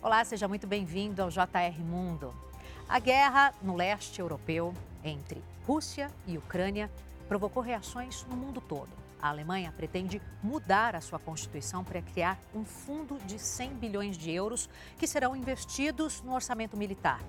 Olá, seja muito bem-vindo ao JR Mundo. A guerra no leste europeu entre Rússia e Ucrânia provocou reações no mundo todo. A Alemanha pretende mudar a sua constituição para criar um fundo de 100 bilhões de euros que serão investidos no orçamento militar.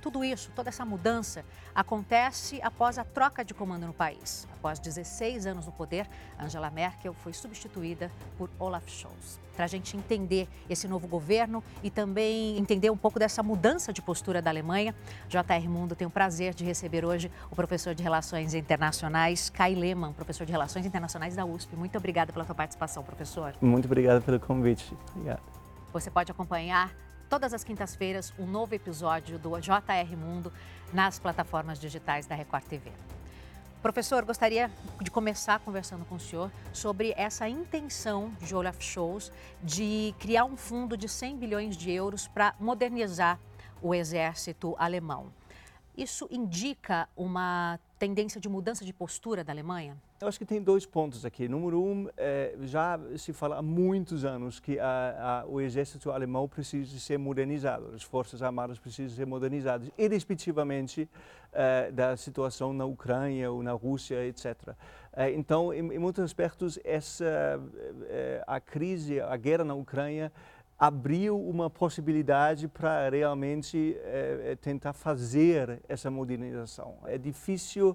Tudo isso, toda essa mudança, acontece após a troca de comando no país. Após 16 anos no poder, Angela Merkel foi substituída por Olaf Scholz. Para a gente entender esse novo governo e também entender um pouco dessa mudança de postura da Alemanha, JR Mundo tem o prazer de receber hoje o professor de Relações Internacionais, Kai Lehmann, professor de Relações Internacionais da USP. Muito obrigada pela sua participação, professor. Muito obrigado pelo convite. Obrigado. Você pode acompanhar todas as quintas-feiras um novo episódio do JR Mundo nas plataformas digitais da Record TV. Professor, gostaria de começar conversando com o senhor sobre essa intenção de Olaf Scholz de criar um fundo de 100 bilhões de euros para modernizar o exército alemão. Isso indica uma tendência de mudança de postura da Alemanha? Eu acho que tem dois pontos aqui. Número um, é, já se fala há muitos anos que a, a, o exército alemão precisa ser modernizado, as forças armadas precisam ser modernizadas, irrespectivamente é, da situação na Ucrânia ou na Rússia, etc. É, então, em, em, muitos aspectos, essa a crise, a guerra na Ucrânia abriu uma possibilidade para realmente é, tentar fazer essa modernização. É difícil,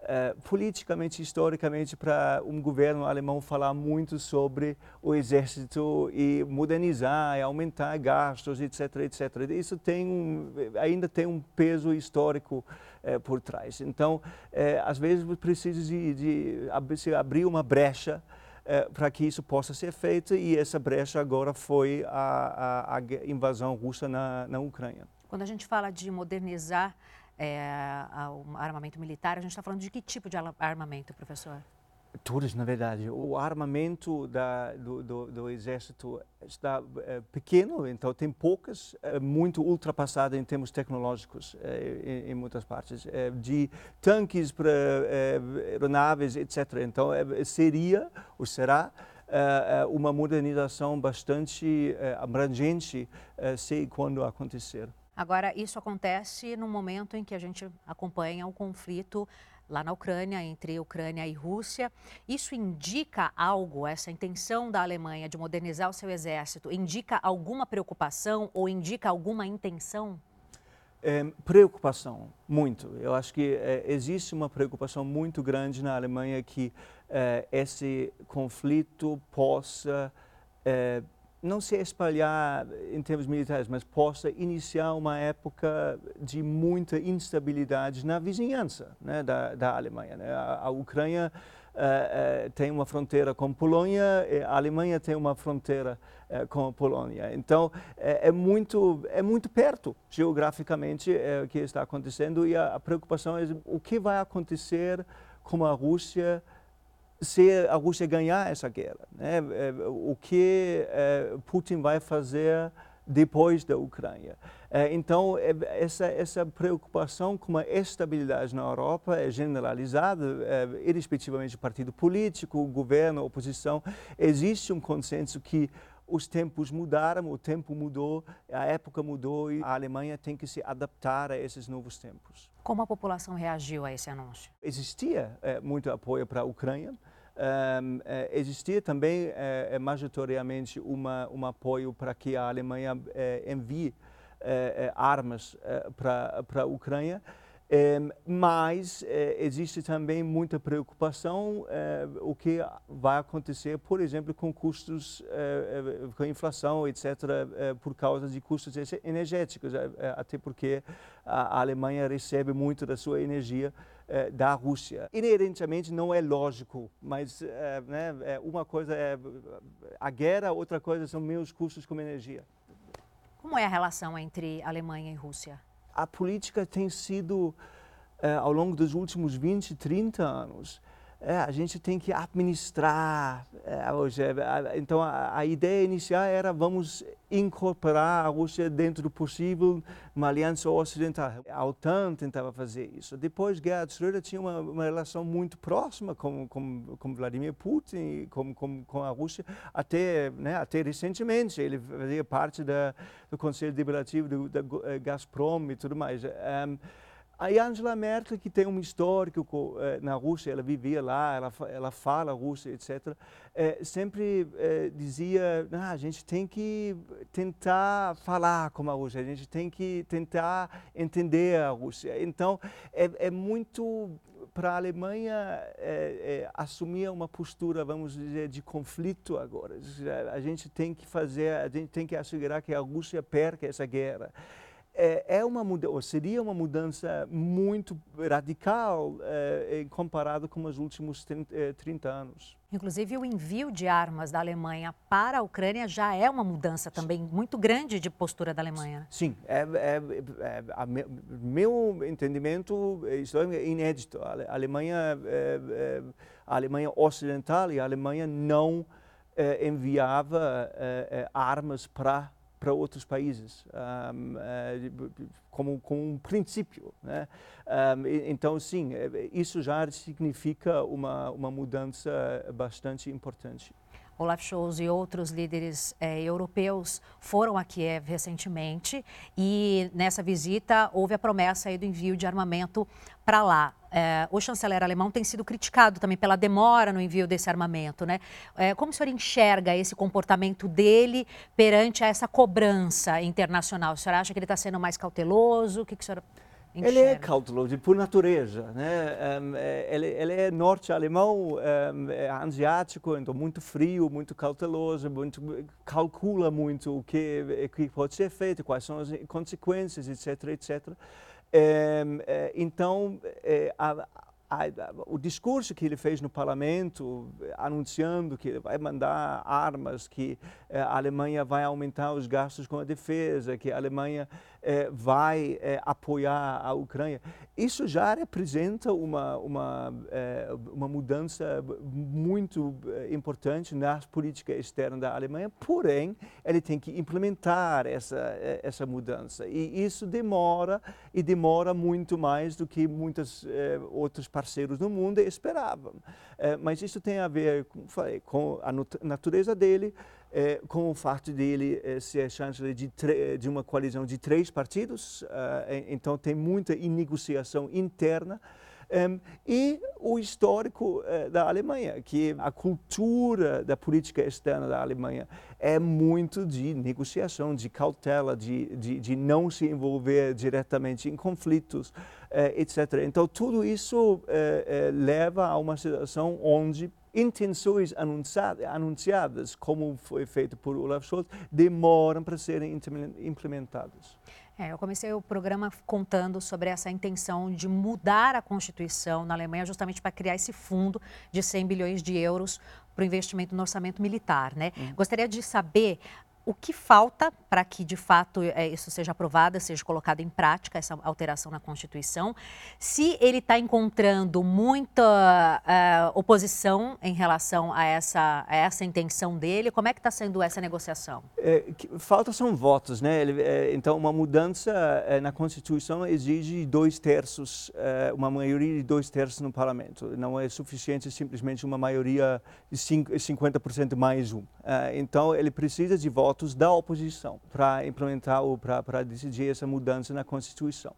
é, politicamente, historicamente, para um governo alemão falar muito sobre o exército e modernizar, e aumentar gastos, etc, etc. Isso tem um, ainda tem um peso histórico é, por trás. Então, às vezes, precisa de, de abrir uma brecha é, para que isso possa ser feito e essa brecha agora foi a, a, a invasão russa na, na Ucrânia. Quando a gente fala de modernizar é, o armamento militar, a gente está falando de que tipo de armamento, professor? Todos, na verdade. O armamento da, do, do, do, exército está é, pequeno, então tem poucas, é, muito ultrapassado em termos tecnológicos é, em, em, muitas partes, de tanques para aeronaves, etc. Então seria, ou será, uma modernização bastante abrangente se e quando acontecer. Agora, isso acontece no momento em que a gente acompanha o conflito lá na Ucrânia, entre Ucrânia e Rússia. Isso indica algo, essa intenção da Alemanha de modernizar o seu exército, indica alguma preocupação ou indica alguma intenção? É, preocupação, muito. Eu acho que é, existe uma preocupação muito grande na Alemanha que é, esse conflito possa é, não se espalhar em termos militares, mas possa iniciar uma época de muita instabilidade na vizinhança né, da, da Alemanha. Né? A, a, Ucrânia uh, uh, tem uma fronteira com Polônia, a Alemanha tem uma fronteira uh, com a Polônia. Então, é, é, muito, é muito perto, geograficamente, o que está acontecendo e a, a preocupação é o que vai acontecer com a Rússia se a Rússia ganhar essa guerra. Né? É, o que é, Putin vai fazer depois da Ucrânia. É, então, essa, essa preocupação com a estabilidade na Europa é generalizada, irrespectivamente do partido político, governo, oposição. Existe um consenso que os tempos mudaram, o tempo mudou, a época mudou e a Alemanha tem que se adaptar a esses novos tempos. Como a população reagiu a esse anúncio? Existia é, muito apoio para a Ucrânia. Um, é, existia também é, majoritariamente uma, um apoio para que a Alemanha é, envie armas para a Ucrânia. É, mas é, existe também muita preocupação é, o que vai acontecer, por exemplo, com custos, com inflação, etc., por causa de custos energéticos, até porque a, Alemanha recebe muito da sua energia da Rússia. Inerentemente não é lógico, mas né, uma coisa é a guerra, outra coisa são meus custos com energia. Como é a relação entre Alemanha e Rússia? A política tem sido, eh, ao longo dos últimos 20, 30 anos, é, a gente tem que administrar. É, hoje, então, a, a, ideia inicial era vamos incorporar a Rússia dentro do possível uma aliança ocidental. A OTAN tentava fazer isso. Depois, Gerhard Schröder tinha uma, uma relação muito próxima com, com, com Vladimir Putin, com, com, com a Rússia, até, né, até recentemente. Ele fazia parte da, do Conselho Deliberativo do, da Gazprom e tudo mais. Um, a Angela Merkel, que tem um histórico eh, na Rússia, ela vivia lá, ela, ela fala russo, etc., eh, sempre eh, dizia, ah, a gente tem que tentar falar com a Rússia, a gente tem que tentar entender a Rússia. Então, é, é muito para a Alemanha é, é, assumir uma postura, vamos dizer, de conflito agora. A gente tem que fazer, a gente tem que assegurar que a Rússia perca essa guerra é, é uma mudança, seria uma mudança muito radical é, comparado com os últimos 30, 30, anos. Inclusive, o envio de armas da Alemanha para a Ucrânia já é uma mudança também muito grande de postura da Alemanha. Né? Sim, é, é, é a me, meu entendimento, isso é inédito. A Alemanha, é, é, a Alemanha Ocidental e a Alemanha não é, enviava armas para para outros países, eh, como, como um princípio. Né? Então, sim, eh, isso já significa uma, uma mudança bastante importante. Olaf Scholz e outros líderes é, europeus foram a Kiev recentemente e nessa visita houve a promessa do envio de armamento para lá. É, o chanceler alemão tem sido criticado também pela demora no envio desse armamento. Né? É, como o senhor enxerga esse comportamento dele perante essa cobrança internacional? O senhor acha que ele está sendo mais cauteloso? O que, que o senhor Enxerga. Ele é cauteloso por natureza, né? Um, ele, ele, é norte-alemão, um, é asiático, então muito frio, muito cauteloso, muito, calcula muito o que, que pode ser feito, quais são as consequências, etc, etc. Um, então, é, a, o discurso que ele fez no parlamento, anunciando que vai mandar armas, que eh, a Alemanha vai aumentar os gastos com a defesa, que a Alemanha eh, vai eh, apoiar a Ucrânia, isso já representa uma, uma, uma mudança muito importante na política externa da Alemanha, porém, ele tem que implementar essa, essa mudança. E isso demora, e demora muito mais do que muitas outras parceiros no mundo esperavam. Mas isso tem a ver, como falei, com a natureza dele, é, com o fato dele é, ser chanceler de, de, uma coalizão de três partidos, então tem muita negociação interna. Um, e o histórico uh, da Alemanha, que a cultura da política externa da Alemanha é muito de negociação, de cautela, de, de, de não se envolver diretamente em conflitos, uh, eh, etc. Então, tudo isso uh, leva a uma situação onde intenções anunciadas, como foi feito por Olaf Scholz, demoram para serem implementadas. É, eu comecei o programa contando sobre essa intenção de mudar a Constituição na Alemanha justamente para criar esse fundo de 100 bilhões de euros para o investimento no orçamento militar. Né? Uhum. Gostaria de saber o que falta para que, de fato, é, isso seja aprovado, seja colocado em prática, essa alteração na Constituição? Se ele está encontrando muita uh, oposição em relação a essa, a essa intenção dele, como é que está sendo essa negociação? É, falta são votos, né? Ele, é, então, uma mudança é, na Constituição exige dois terços, é, uma maioria de dois terços no Parlamento. Não é suficiente simplesmente uma maioria de 50% mais um. Então, ele precisa de votos votos da oposição para implementar ou para decidir essa mudança na Constituição.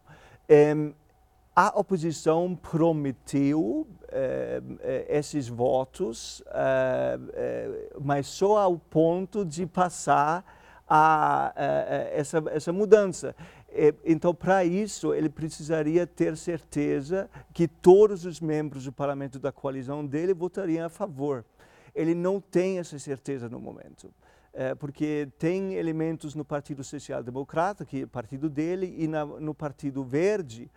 a oposição prometeu esses votos, eh, mas só ao ponto de passar a, essa, essa mudança. Então, para isso, ele precisaria ter certeza que todos os membros do parlamento da coalizão dele votariam a favor. Ele não tem essa certeza no momento porque tem elementos no Partido Social Democrata, que é o partido dele, e na, no Partido Verde,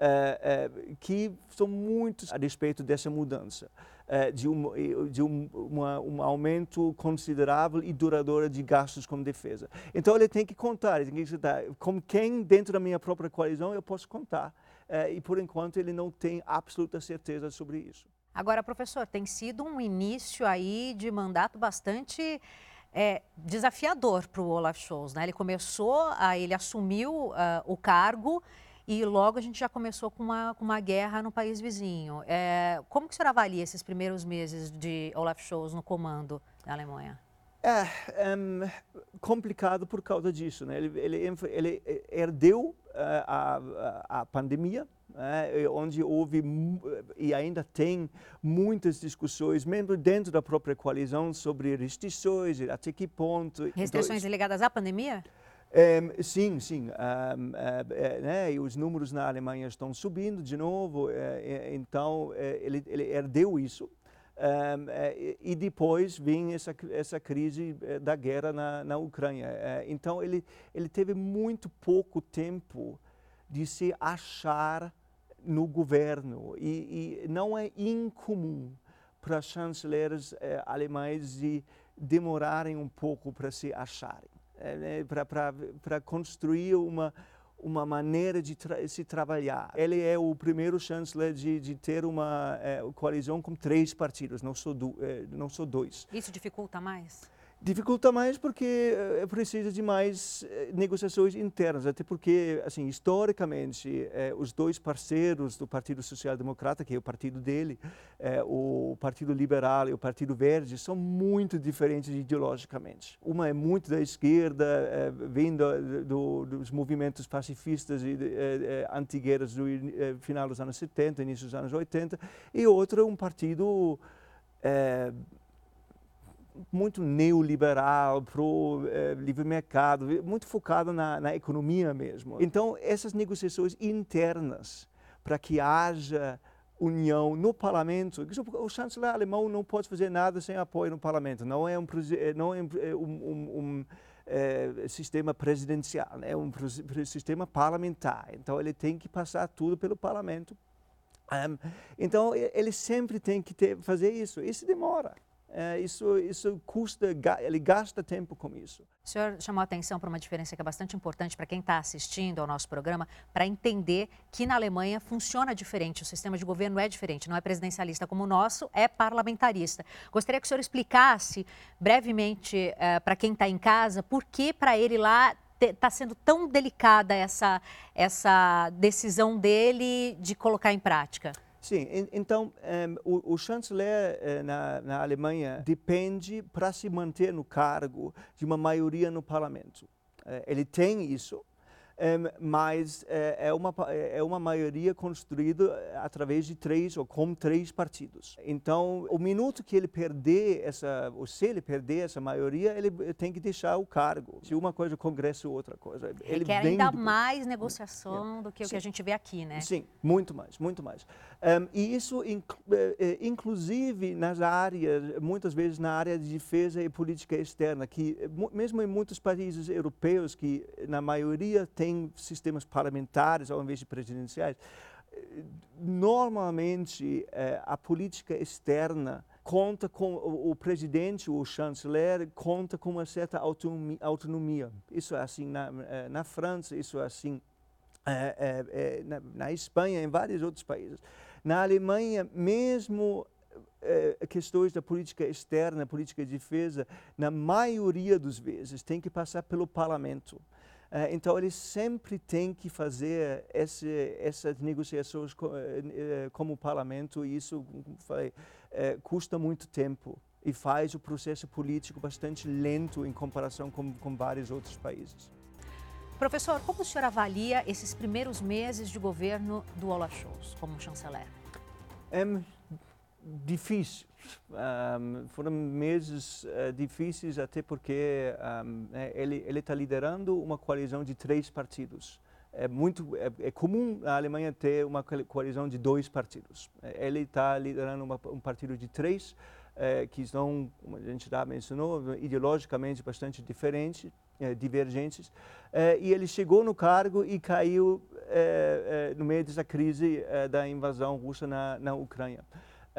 é, é, que são muitos a respeito dessa mudança, é, de, um, de um, uma, um, aumento considerável e duradouro de gastos com defesa. Então ele tem que contar, tem que contar com quem dentro da minha própria coalizão eu posso contar. É, e por enquanto ele não tem absoluta certeza sobre isso. Agora, professor, tem sido um início aí de mandato bastante é, desafiador para o Olaf Scholz. Né? Ele começou, ele assumiu uh, o cargo e logo a gente já começou com uma, com uma guerra no país vizinho. É, como que o senhor avalia esses primeiros meses de Olaf Scholz no comando da Alemanha? É um, complicado por causa disso. Né? Ele, ele, ele herdeu uh, a, a, pandemia, né? onde houve e ainda tem muitas discussões, mesmo dentro da própria coalizão, sobre restrições, até que ponto. Restrições então, ligadas à pandemia? Um, sim, sim. Uh, né? E os números na Alemanha estão subindo de novo, então ele, ele herdeu isso. Um, e depois vem essa, essa crise eh, da guerra na, na Ucrânia. Eh, então, ele, ele teve muito pouco tempo de se achar no governo. E, e não é incomum para chanceleres eh, alemães de demorarem um pouco para se acharem, né? para construir uma uma maneira de tra se trabalhar. Ele é o primeiro chanceler de, de ter uma é, coalizão com três partidos, não só, do, é, não só dois. Isso dificulta mais? Dificulta mais porque é, precisa de mais é, negociações internas, até porque, assim, historicamente, é, os dois parceiros do Partido Social Democrata, que é o partido dele, o Partido Liberal e o Partido Verde, são muito diferentes ideologicamente. Uma é muito da esquerda, vindo do, dos movimentos pacifistas e antigueiros do final dos anos 70, início dos anos 80, e outra um partido muito neoliberal, pro eh, livre mercado, muito focado na, na economia mesmo. Então, essas negociações internas para que haja união no parlamento. O chanceler alemão não pode fazer nada sem apoio no parlamento. Não é um, eh, não é um, eh, um, um é, sistema presidencial, é um sistema parlamentar. Então ele tem que passar tudo pelo parlamento. Então ele sempre tem que ter, fazer isso. Isso demora. É, isso, isso custa, ele gasta tempo com isso. O senhor chamou a atenção para uma diferença que é bastante importante para quem está assistindo ao nosso programa, para entender que na Alemanha funciona diferente, o sistema de governo é diferente, não é presidencialista como o nosso, é parlamentarista. Gostaria que o senhor explicasse brevemente uh, para quem está em casa por que para ele lá está sendo tão delicada essa, essa decisão dele de colocar em prática. Sim, então um, ehm, o, o, chanceler uh, na, na, Alemanha depende para se manter no cargo de uma maioria no parlamento. Uh, ele tem isso, mas é, é, uma, é uma maioria construída eh, através de três ou com três partidos. Então, o minuto que ele perder essa, ou se ele perder essa maioria, ele tem que deixar o cargo. Se uma coisa, o Congresso outra coisa. Ele quer ainda mais negociação é. do que Sim. o que a gente vê aqui, né? Sim, muito mais, muito mais. Um, e isso, inclusive nas áreas, muitas vezes na área de defesa e política externa, que mesmo em muitos países europeus, que na maioria tem tem sistemas parlamentares ao invés de presidenciais, normalmente eh, a política externa conta com o, presidente, o chanceler, conta com uma certa autonomia. Isso é assim na, eh, na França, isso é assim eh, na, na Espanha, em vários outros países. Na Alemanha, mesmo questões da política externa, política de defesa, na maioria das vezes, tem que passar pelo parlamento. Eh, então, ele sempre tem que fazer esse, essas negociações eh, eh, como parlamento e isso, custa muito tempo e faz o processo político bastante lento em comparação com, com vários outros países. Professor, como o senhor avalia esses primeiros meses de governo do Olaf Scholz como chanceler? É difícil. Um, foram meses uh, difíceis até porque um, é, ele ele está liderando uma coalizão de três partidos. É muito é, é, comum na Alemanha ter uma coalizão de dois partidos. É, ele está liderando uma, um partido de três é, que são, como a gente já mencionou, ideologicamente bastante diferentes, é, divergentes. e ele chegou no cargo e caiu no meio dessa crise da invasão russa na, na Ucrânia.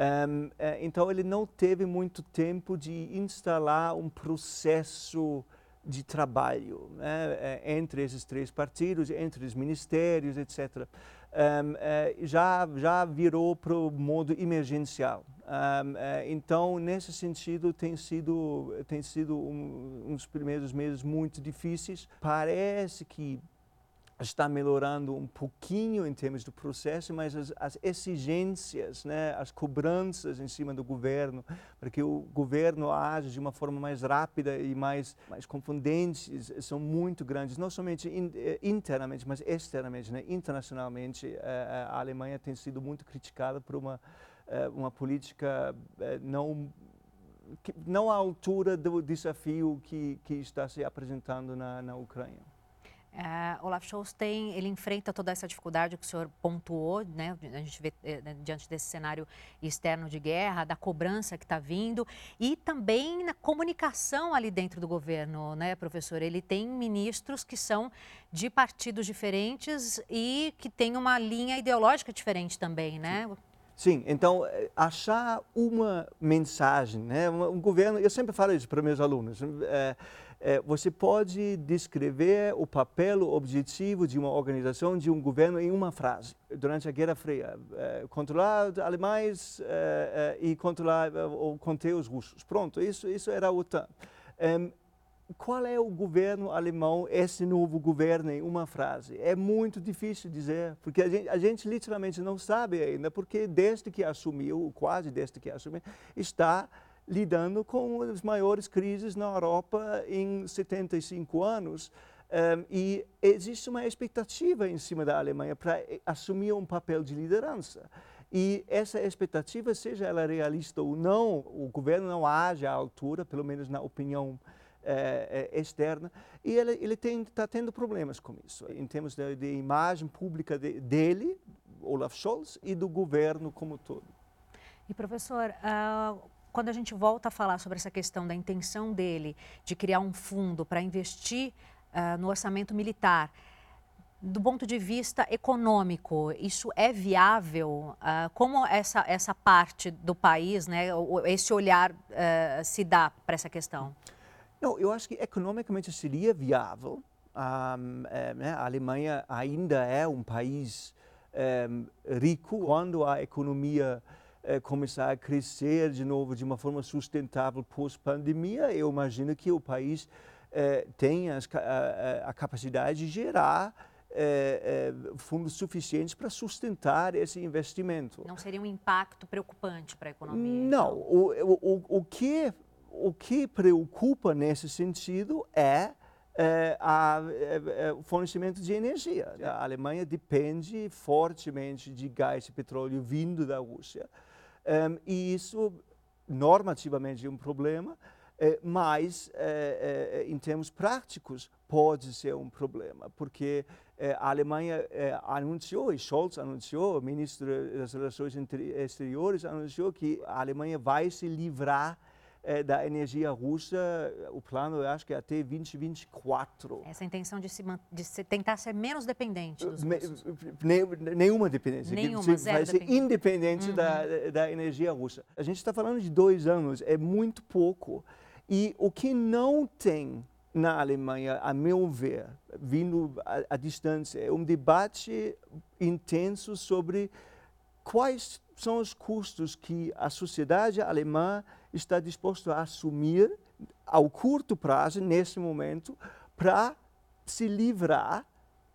Um, eh, então ele não teve muito tempo de instalar um processo de trabalho né, eh, entre esses três partidos, entre os ministérios, etc. um, já, já virou para o modo emergencial. Um, então, nesse sentido, tem sido, tem sido um, uns primeiros meses muito difíceis. Parece que está melhorando um pouquinho em termos do processo, mas as, as, exigências, né, as cobranças em cima do governo, para que o governo age de uma forma mais rápida e mais, mais confundente, são muito grandes, não somente in, eh, internamente, mas externamente, né, internacionalmente. Eh, a Alemanha tem sido muito criticada por uma, eh, uma política não não à altura do desafio que, que está se apresentando na, na Ucrânia. Uh, Olaf Scholz tem, ele enfrenta toda essa dificuldade que o senhor pontuou, né? A gente vê eh, né, diante desse cenário externo de guerra, da cobrança que está vindo e também na comunicação ali dentro do governo, né, professor? Ele tem ministros que são de partidos diferentes e que têm uma linha ideológica diferente também, né? Sim. Sim, então eh, achar uma mensagem, né? Um governo, eu sempre falo isso para meus alunos. É, é, você pode descrever o papel, objetivo de uma organização, de um governo em uma frase. Durante a Guerra Fria, é, controlar alemães é, e controlar ou conter os russos. Pronto, isso, isso era a OTAN. qual é o governo alemão, esse novo governo, em uma frase? É muito difícil dizer, porque a gente, a gente literalmente não sabe ainda, porque desde que assumiu, quase desde que assumiu, está lidando com as maiores crises na Europa em 75 anos. Um, e existe uma expectativa em cima da Alemanha para assumir um papel de liderança. E essa expectativa, seja ela realista ou não, o governo não age à altura, pelo menos na opinião eh, eh, externa, e ele, ele está tendo problemas com isso, em termos de, de imagem pública de, dele, Olaf Scholz, e do governo como todo. E professor, uh, quando a gente volta a falar sobre essa questão da intenção dele de criar um fundo para investir uh, no orçamento militar, do ponto de vista econômico, isso é viável? Uh, como essa, essa parte do país, né, esse olhar uh, se dá para essa questão? Não, eu acho que economicamente seria viável. Um, é, né, a Alemanha ainda é um país um, rico quando a economia começar a crescer de novo de uma forma sustentável pós-pandemia, eu imagino que o país é, tenha a, a, capacidade de gerar é, fundos suficientes para sustentar esse investimento. Não seria um impacto preocupante para a economia? Não. Então? O, o, o, que, o que preocupa nesse sentido é, o fornecimento de energia. A Alemanha depende fortemente de gás e petróleo vindo da Rússia. Um, e isso normativamente é um problema, eh, mas eh, eh, em termos práticos pode ser um problema, porque a Alemanha anunciou, e Scholz anunciou, o ministro das Relações Exteriores anunciou que a Alemanha vai se livrar da energia russa, o plano eu acho que é até 2024. Essa intenção de, se, de se tentar ser menos dependente dos russos? Nenhuma dependência. Nenhuma, você vai ser independente uhum. da, da energia russa. A gente está falando de dois anos, é muito pouco. E o que não tem na Alemanha, a meu ver, vindo à distância, é um debate intenso sobre quais são os custos que a sociedade alemã está disposta a assumir ao curto prazo, nesse momento, para se livrar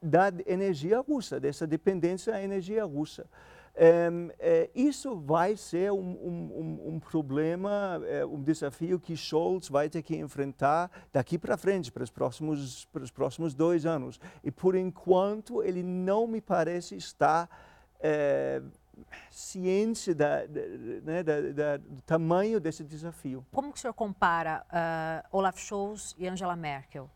da energia russa, dessa dependência da energia russa. Um, é, isso vai ser um, um, um problema, é, um desafio que Scholz vai ter que enfrentar daqui para frente, para os, próximos, para os próximos dois anos. E, por enquanto, ele não me parece estar é, ciência da, da, né, da, do tamanho desse desafio. Como que o senhor compara uh, Olaf Scholz e Angela Merkel?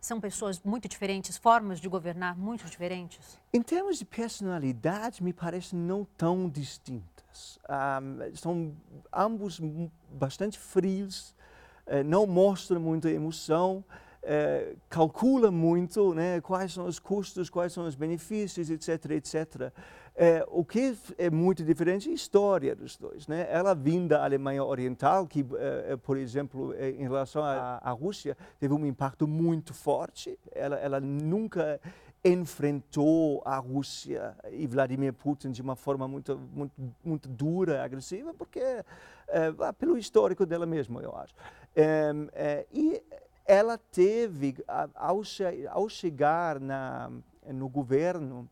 São pessoas muito diferentes, formas de governar muito diferentes? Em termos de personalidade, me parece não tão distintas. Um, ah, são ambos bastante frios, uh, não mostram muita emoção, uh, calcula muito né, quais são os custos, quais são os benefícios, etc, etc. É, o que é muito diferente é a história dos dois. Né? Ela vinda da Alemanha Oriental, que, é, é por exemplo, é, em relação à, Rússia, teve um impacto muito forte. Ela, ela nunca enfrentou a Rússia e Vladimir Putin de uma forma muito, muito, muito dura, agressiva, porque é, pelo histórico dela mesma, eu acho. É, e ela teve, ao, ao chegar na, no governo,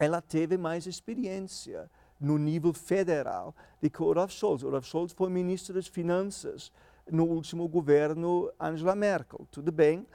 ela teve mais experiência no nível federal do que Olaf Scholz. Olaf Scholz foi ministro das Finanças no último governo Angela Merkel, tudo bem,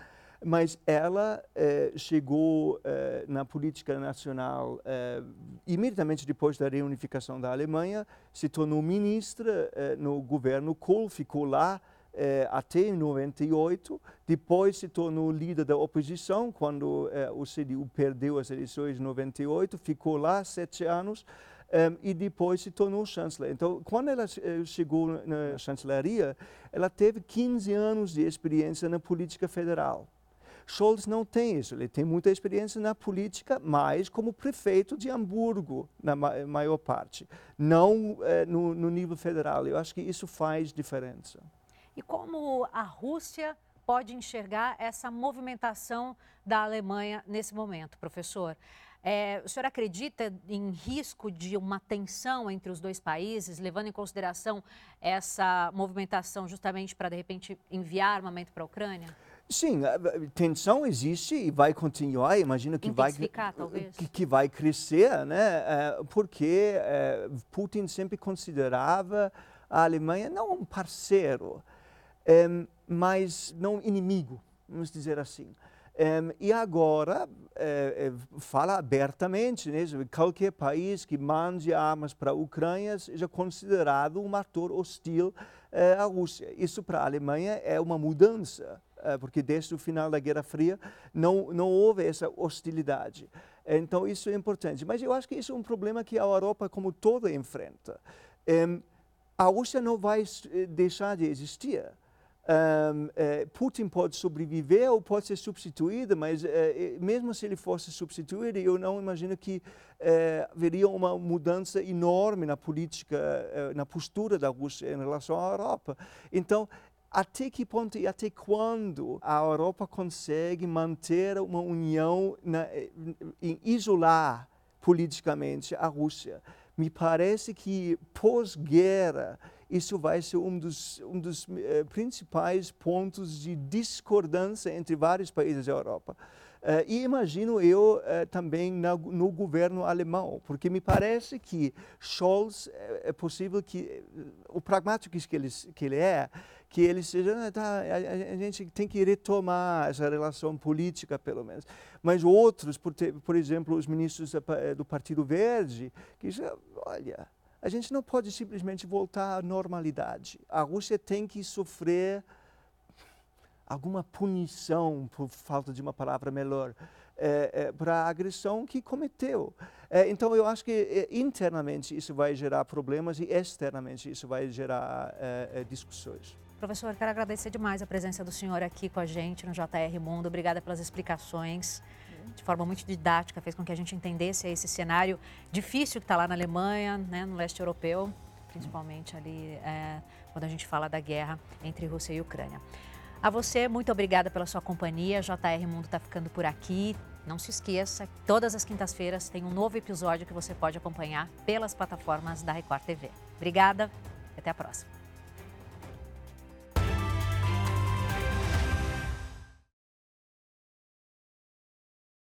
mas ela eh, chegou eh, na política nacional eh, imediatamente depois da reunificação da Alemanha, se tornou ministra eh, no governo Kohl, ficou lá eh, até 98, depois se tornou líder da oposição quando eh, o CDU perdeu as eleições em 98, ficou lá sete anos, um, e depois se tornou chanceler. Então, quando ela uh, chegou na chancelaria, ela teve 15 anos de experiência na política federal. Scholz não tem isso, ele tem muita experiência na política, mas como prefeito de Hamburgo, na ma maior parte, não no, no nível federal. Eu acho que isso faz diferença. E como a Rússia pode enxergar essa movimentação da Alemanha nesse momento, professor? É, o senhor acredita em risco de uma tensão entre os dois países, levando em consideração essa movimentação justamente para, de repente, enviar armamento para a Ucrânia? Sim, tensão existe e vai continuar, imagino que vai, que, que, vai crescer, né? É, porque é, Putin sempre considerava a Alemanha não um parceiro, é, mas não inimigo, vamos dizer assim. Um, e agora é, é, fala abertamente, né, qualquer país que mande armas para a Ucrânia seja considerado um ator hostil é, à Rússia. Isso para a Alemanha é uma mudança, porque desde o final da Guerra Fria não, não houve essa hostilidade. Então isso é importante. Mas eu acho que isso é um problema que a Europa como toda enfrenta. a Rússia não vai deixar de existir. Um, eh, Putin pode sobreviver ou pode ser substituído, mas eh, mesmo se ele fosse substituído, eu não imagino que eh, haveria uma mudança enorme na política, na postura da Rússia em relação à Europa. Então, até que ponto e até quando a Europa consegue manter uma união, na, em isolar politicamente a Rússia? Me parece que pós-guerra, isso vai ser um dos, um dos eh, principais pontos de discordância entre vários países da Europa. Uh, e imagino eu uh, também na, no governo alemão, porque me parece que Scholz é, é possível que o pragmático que ele, que ele é, que ele seja, ah, tá, a, a, gente tem que retomar essa relação política pelo menos. Mas outros, por, ter, por exemplo, os ministros do Partido Verde, que já, olha, a gente não pode simplesmente voltar à normalidade. A Rússia tem que sofrer alguma punição, por falta de uma palavra melhor, é, é, para a agressão que cometeu. É, então, eu acho que é, internamente isso vai gerar problemas e externamente isso vai gerar é, é, discussões. Professor, quero agradecer demais a presença do senhor aqui com a gente no JR Mundo. Obrigada pelas explicações de forma muito didática, fez com que a gente entendesse esse cenário difícil que está lá na Alemanha, né, no leste europeu, principalmente ali é, quando a gente fala da guerra entre Rússia e Ucrânia. A você, muito obrigada pela sua companhia. JR Mundo está ficando por aqui. Não se esqueça, todas as quintas-feiras tem um novo episódio que você pode acompanhar pelas plataformas da Record TV. Obrigada até a próxima.